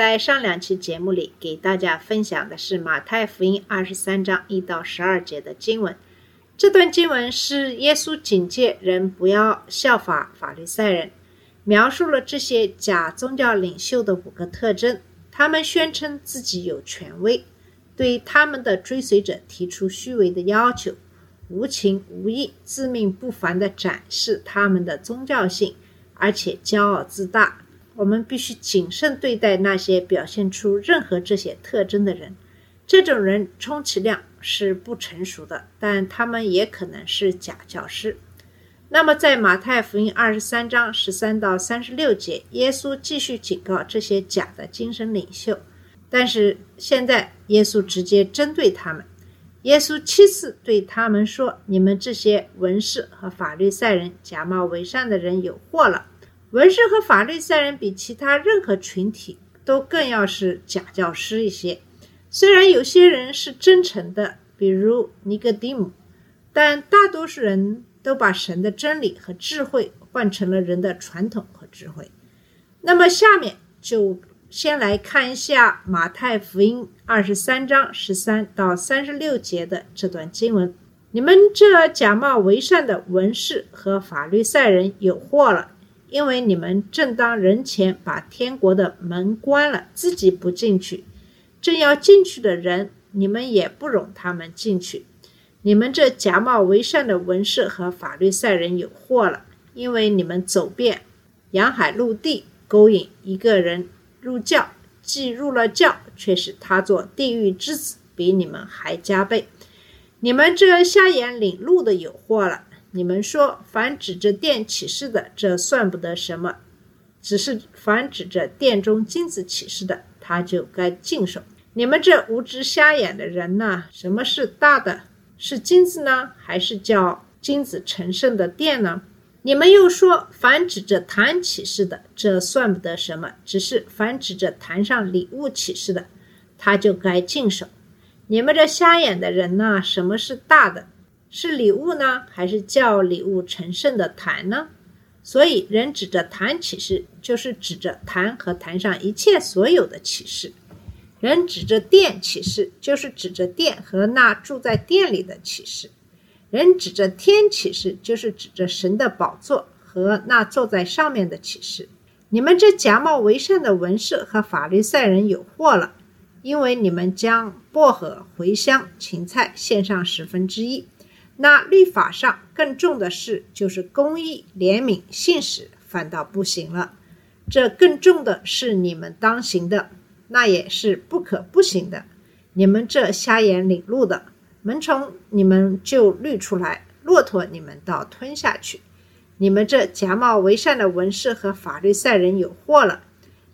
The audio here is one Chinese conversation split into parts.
在上两期节目里，给大家分享的是马太福音二十三章一到十二节的经文。这段经文是耶稣警戒人不要效法法利赛人，描述了这些假宗教领袖的五个特征。他们宣称自己有权威，对他们的追随者提出虚伪的要求，无情无义、自命不凡地展示他们的宗教性，而且骄傲自大。我们必须谨慎对待那些表现出任何这些特征的人。这种人充其量是不成熟的，但他们也可能是假教师。那么，在马太福音二十三章十三到三十六节，耶稣继续警告这些假的精神领袖，但是现在耶稣直接针对他们。耶稣七次对他们说：“你们这些文士和法律赛人，假冒为善的人有祸了。文士和法律赛人比其他任何群体都更要是假教师一些。虽然有些人是真诚的，比如尼哥底母，但大多数人都把神的真理和智慧换成了人的传统和智慧。那么，下面就先来看一下马太福音二十三章十三到三十六节的这段经文：你们这假冒为善的文士和法律赛人有祸了。因为你们正当人前把天国的门关了，自己不进去，正要进去的人，你们也不容他们进去。你们这假冒为善的文士和法律赛人有祸了，因为你们走遍洋海陆地，勾引一个人入教，既入了教，却使他做地狱之子，比你们还加倍。你们这瞎眼领路的有祸了。你们说，凡指着殿起誓的，这算不得什么；只是凡指着殿中金子起誓的，他就该禁手。你们这无知瞎眼的人呐，什么是大的？是金子呢，还是叫金子成圣的殿呢？你们又说，凡指着坛起誓的，这算不得什么；只是凡指着坛上礼物起誓的，他就该禁手。你们这瞎眼的人呐，什么是大的？是礼物呢，还是叫礼物成圣的坛呢？所以人指着坛起誓，就是指着坛和坛上一切所有的启示；人指着殿起誓，就是指着殿和那住在殿里的启示；人指着天起誓，就是指着神的宝座和那坐在上面的启示。你们这假冒为善的文士和法律赛人有祸了，因为你们将薄荷、茴香、芹菜献上十分之一。那律法上更重的事，就是公义、怜悯、信使，反倒不行了。这更重的是你们当行的，那也是不可不行的。你们这瞎眼领路的，门从你们就滤出来，骆驼你们倒吞下去。你们这假冒为善的文士和法律赛人有祸了，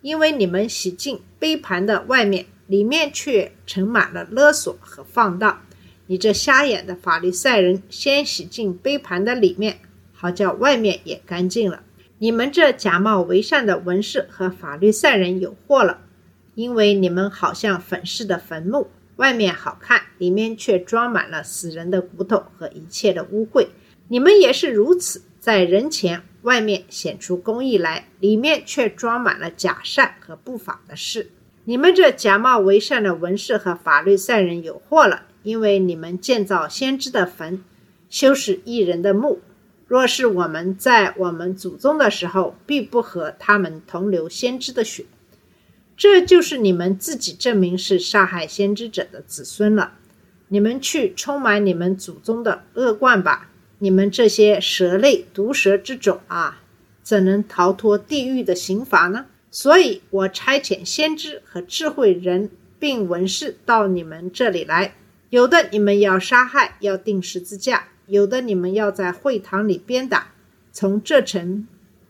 因为你们洗净杯盘的外面，里面却盛满了勒索和放荡。你这瞎眼的法利赛人，先洗净杯盘的里面，好叫外面也干净了。你们这假冒为善的文士和法律赛人有祸了，因为你们好像粉饰的坟墓，外面好看，里面却装满了死人的骨头和一切的污秽。你们也是如此，在人前外面显出公义来，里面却装满了假善和不法的事。你们这假冒为善的文士和法律赛人有祸了。因为你们建造先知的坟，修饰异人的墓。若是我们在我们祖宗的时候，必不和他们同流先知的血。这就是你们自己证明是杀害先知者的子孙了。你们去充满你们祖宗的恶贯吧！你们这些蛇类毒蛇之种啊，怎能逃脱地狱的刑罚呢？所以我差遣先知和智慧人，并文士到你们这里来。有的你们要杀害，要钉十字架；有的你们要在会堂里鞭打，从这城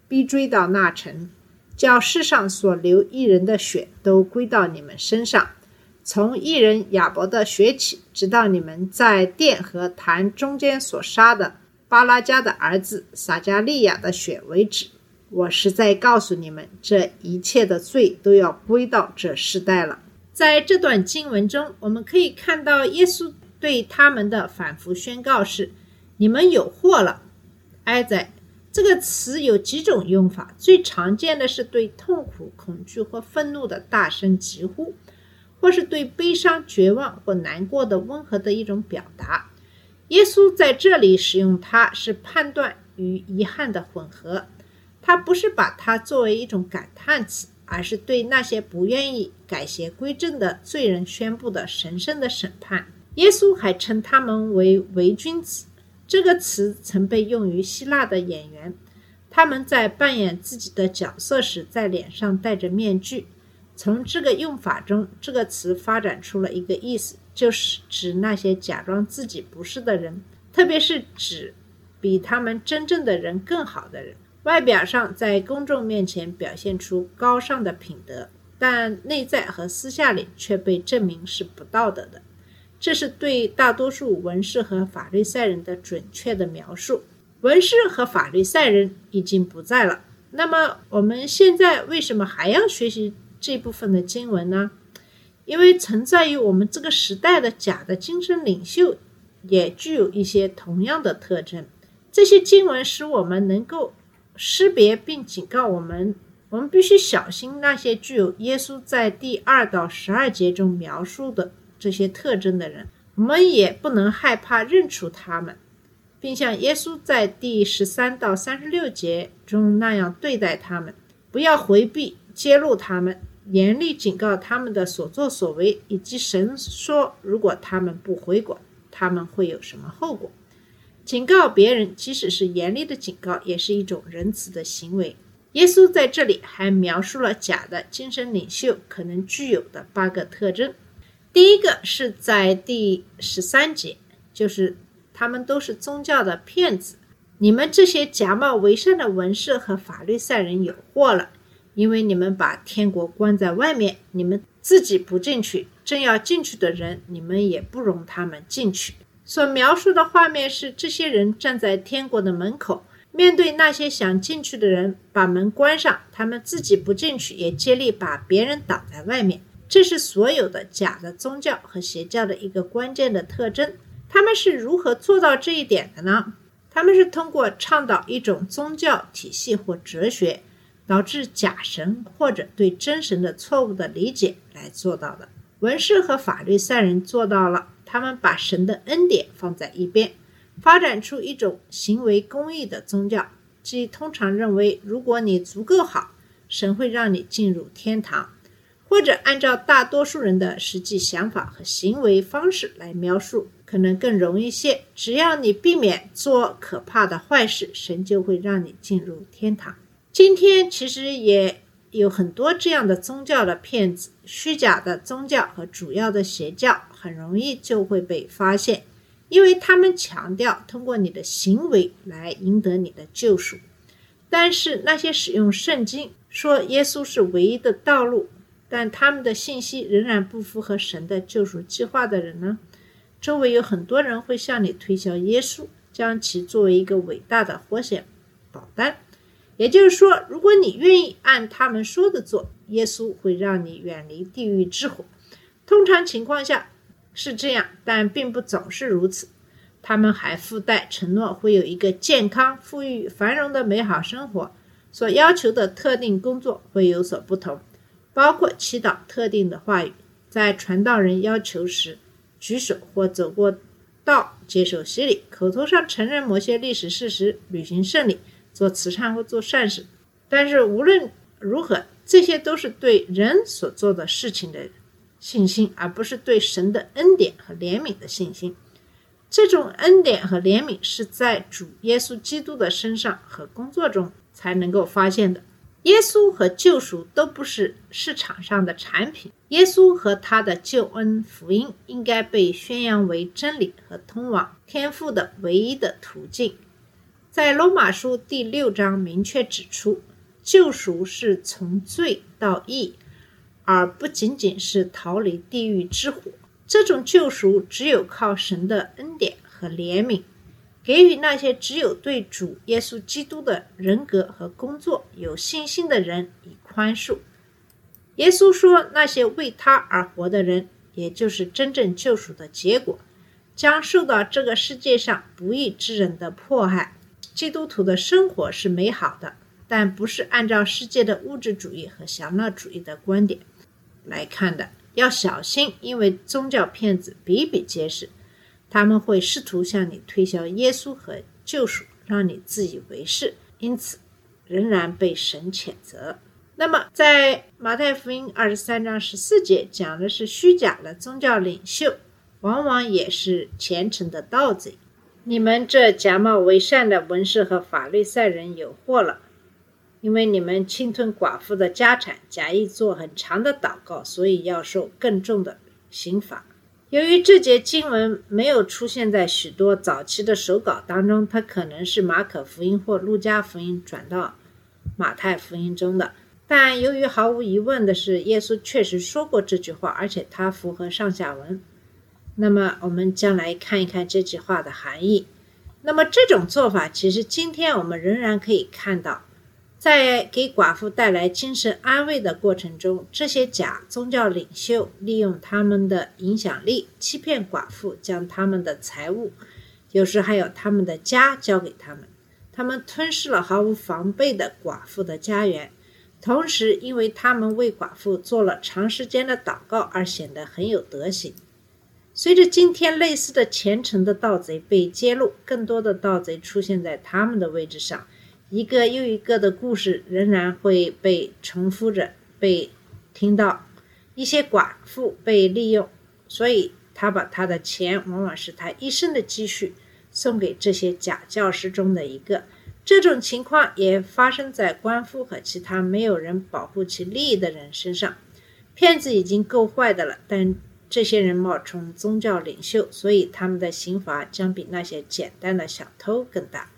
逼追到那城，叫世上所流一人的血都归到你们身上。从一人亚伯的血起，直到你们在殿和坛中间所杀的巴拉加的儿子撒加利亚的血为止。我实在告诉你们，这一切的罪都要归到这世代了。在这段经文中，我们可以看到耶稣对他们的反复宣告是：“你们有祸了。”哀哉！这个词有几种用法，最常见的是对痛苦、恐惧或愤怒的大声疾呼，或是对悲伤、绝望或难过的温和的一种表达。耶稣在这里使用它，是判断与遗憾的混合。他不是把它作为一种感叹词，而是对那些不愿意改邪归正的罪人宣布的神圣的审判。耶稣还称他们为伪君子，这个词曾被用于希腊的演员，他们在扮演自己的角色时，在脸上戴着面具。从这个用法中，这个词发展出了一个意思，就是指那些假装自己不是的人，特别是指比他们真正的人更好的人。外表上在公众面前表现出高尚的品德，但内在和私下里却被证明是不道德的。这是对大多数文士和法律赛人的准确的描述。文士和法律赛人已经不在了。那么我们现在为什么还要学习这部分的经文呢？因为存在于我们这个时代的假的精神领袖，也具有一些同样的特征。这些经文使我们能够。识别并警告我们，我们必须小心那些具有耶稣在第二到十二节中描述的这些特征的人。我们也不能害怕认出他们，并像耶稣在第十三到三十六节中那样对待他们。不要回避揭露他们，严厉警告他们的所作所为，以及神说如果他们不回国，他们会有什么后果。警告别人，即使是严厉的警告，也是一种仁慈的行为。耶稣在这里还描述了假的精神领袖可能具有的八个特征。第一个是在第十三节，就是他们都是宗教的骗子。你们这些假冒为善的文士和法律赛人有祸了，因为你们把天国关在外面，你们自己不进去，正要进去的人，你们也不容他们进去。所描述的画面是，这些人站在天国的门口，面对那些想进去的人，把门关上，他们自己不进去，也接力把别人挡在外面。这是所有的假的宗教和邪教的一个关键的特征。他们是如何做到这一点的呢？他们是通过倡导一种宗教体系或哲学，导致假神或者对真神的错误的理解来做到的。文士和法律赛人做到了。他们把神的恩典放在一边，发展出一种行为公义的宗教，即通常认为，如果你足够好，神会让你进入天堂；或者按照大多数人的实际想法和行为方式来描述，可能更容易些。只要你避免做可怕的坏事，神就会让你进入天堂。今天其实也。有很多这样的宗教的骗子，虚假的宗教和主要的邪教很容易就会被发现，因为他们强调通过你的行为来赢得你的救赎。但是那些使用圣经说耶稣是唯一的道路，但他们的信息仍然不符合神的救赎计划的人呢？周围有很多人会向你推销耶稣，将其作为一个伟大的活险保单。也就是说，如果你愿意按他们说的做，耶稣会让你远离地狱之火。通常情况下是这样，但并不总是如此。他们还附带承诺会有一个健康、富裕、繁荣的美好生活，所要求的特定工作会有所不同，包括祈祷特定的话语，在传道人要求时举手或走过道接受洗礼，口头上承认某些历史事实，履行圣礼。做慈善或做善事，但是无论如何，这些都是对人所做的事情的信心，而不是对神的恩典和怜悯的信心。这种恩典和怜悯是在主耶稣基督的身上和工作中才能够发现的。耶稣和救赎都不是市场上的产品，耶稣和他的救恩福音应该被宣扬为真理和通往天父的唯一的途径。在罗马书第六章明确指出，救赎是从罪到义，而不仅仅是逃离地狱之火。这种救赎只有靠神的恩典和怜悯，给予那些只有对主耶稣基督的人格和工作有信心的人以宽恕。耶稣说：“那些为他而活的人，也就是真正救赎的结果，将受到这个世界上不义之人的迫害。基督徒的生活是美好的，但不是按照世界的物质主义和享乐主义的观点来看的。要小心，因为宗教骗子比比皆是，他们会试图向你推销耶稣和救赎，让你自以为是，因此仍然被神谴责。”那么，在马太福音二十三章十四节讲的是虚假的宗教领袖，往往也是虔诚的盗贼。你们这假冒为善的文士和法律赛人有祸了，因为你们侵吞寡妇的家产，假意做很长的祷告，所以要受更重的刑罚。由于这节经文没有出现在许多早期的手稿当中，它可能是马可福音或路加福音转到马太福音中的。但由于毫无疑问的是，耶稣确实说过这句话，而且它符合上下文。那么，我们将来看一看这句话的含义。那么，这种做法其实今天我们仍然可以看到，在给寡妇带来精神安慰的过程中，这些假宗教领袖利用他们的影响力欺骗寡妇，将他们的财物，有时还有他们的家交给他们。他们吞噬了毫无防备的寡妇的家园。同时，因为他们为寡妇做了长时间的祷告，而显得很有德行。随着今天类似的虔诚的盗贼被揭露，更多的盗贼出现在他们的位置上，一个又一个的故事仍然会被重复着被听到。一些寡妇被利用，所以他把他的钱，往往是他一生的积蓄，送给这些假教师中的一个。这种情况也发生在官夫和其他没有人保护其利益的人身上。骗子已经够坏的了，但这些人冒充宗教领袖，所以他们的刑罚将比那些简单的小偷更大。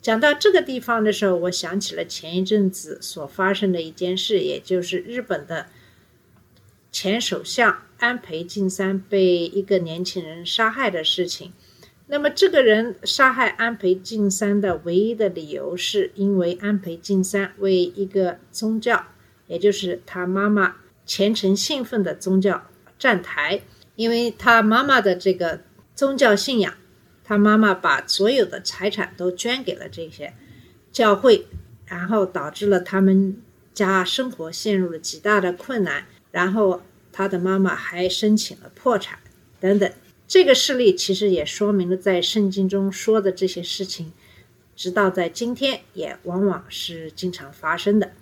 讲到这个地方的时候，我想起了前一阵子所发生的一件事，也就是日本的前首相安倍晋三被一个年轻人杀害的事情。那么，这个人杀害安倍晋三的唯一的理由，是因为安倍晋三为一个宗教，也就是他妈妈虔诚信奉的宗教站台。因为他妈妈的这个宗教信仰，他妈妈把所有的财产都捐给了这些教会，然后导致了他们家生活陷入了极大的困难。然后他的妈妈还申请了破产，等等。这个事例其实也说明了，在圣经中说的这些事情，直到在今天也往往是经常发生的。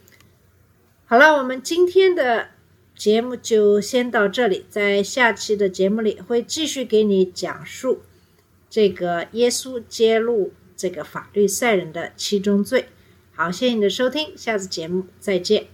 好了，我们今天的节目就先到这里，在下期的节目里会继续给你讲述这个耶稣揭露这个法律赛人的七宗罪。好，谢谢你的收听，下次节目再见。